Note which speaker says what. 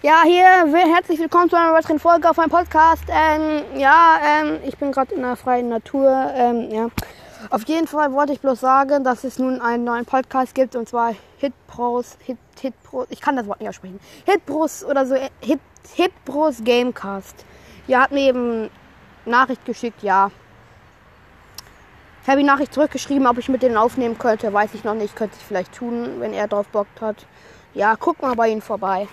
Speaker 1: Ja, hier, herzlich willkommen zu einer weiteren Folge auf meinem Podcast. Ähm, ja, ähm, ich bin gerade in der freien Natur. Ähm, ja. Auf jeden Fall wollte ich bloß sagen, dass es nun einen neuen Podcast gibt und zwar Hitpros, Hit, Hitpros, ich kann das Wort nicht aussprechen. Hitpros oder so, äh, Hit, Hitpros Gamecast. Ja, hat mir eben Nachricht geschickt, ja. Ich habe die Nachricht zurückgeschrieben, ob ich mit denen aufnehmen könnte, weiß ich noch nicht. Könnte ich vielleicht tun, wenn er drauf Bock hat. Ja, guck mal bei ihnen vorbei.